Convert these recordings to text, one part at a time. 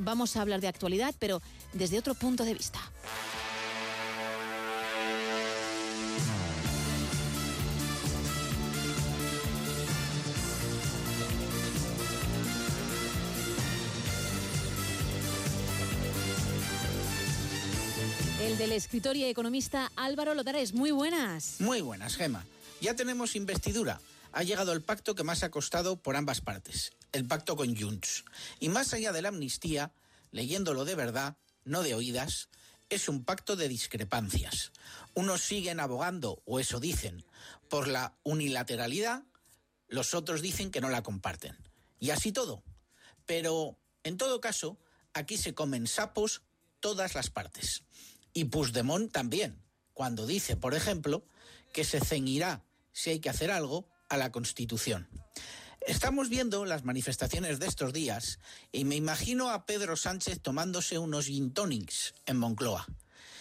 vamos a hablar de actualidad, pero desde otro punto de vista. El del escritor y economista Álvaro Lotares. Muy buenas. Muy buenas, Gema. Ya tenemos investidura. Ha llegado el pacto que más ha costado por ambas partes, el pacto con Junts. Y más allá de la amnistía, leyéndolo de verdad, no de oídas, es un pacto de discrepancias. Unos siguen abogando, o eso dicen, por la unilateralidad, los otros dicen que no la comparten. Y así todo. Pero, en todo caso, aquí se comen sapos todas las partes. Y Puigdemont también, cuando dice, por ejemplo, que se ceñirá, si hay que hacer algo, a la Constitución. Estamos viendo las manifestaciones de estos días y me imagino a Pedro Sánchez tomándose unos gin tonics en Moncloa.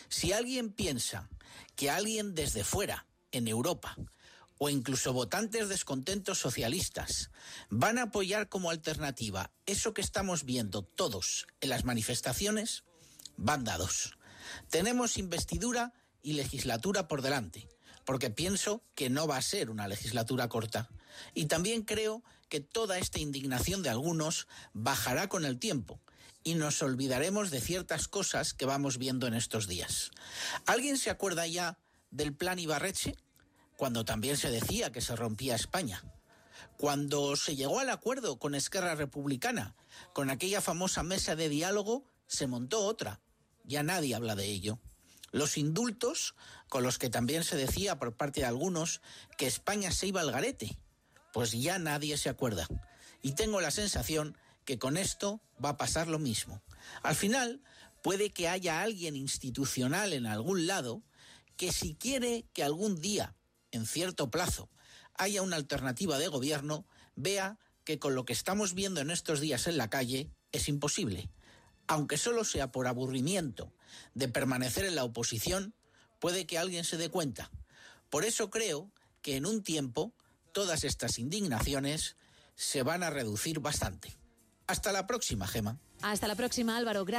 Si alguien piensa que alguien desde fuera, en Europa, o incluso votantes descontentos socialistas van a apoyar como alternativa eso que estamos viendo todos en las manifestaciones, van dados. Tenemos investidura y legislatura por delante, porque pienso que no va a ser una legislatura corta. Y también creo que toda esta indignación de algunos bajará con el tiempo y nos olvidaremos de ciertas cosas que vamos viendo en estos días. ¿Alguien se acuerda ya del plan Ibarreche? Cuando también se decía que se rompía España. Cuando se llegó al acuerdo con Esquerra Republicana, con aquella famosa mesa de diálogo, se montó otra ya nadie habla de ello. Los indultos, con los que también se decía por parte de algunos que España se iba al garete, pues ya nadie se acuerda. Y tengo la sensación que con esto va a pasar lo mismo. Al final, puede que haya alguien institucional en algún lado que si quiere que algún día, en cierto plazo, haya una alternativa de gobierno, vea que con lo que estamos viendo en estos días en la calle es imposible aunque solo sea por aburrimiento de permanecer en la oposición, puede que alguien se dé cuenta. Por eso creo que en un tiempo todas estas indignaciones se van a reducir bastante. Hasta la próxima, Gema. Hasta la próxima, Álvaro. Gracias.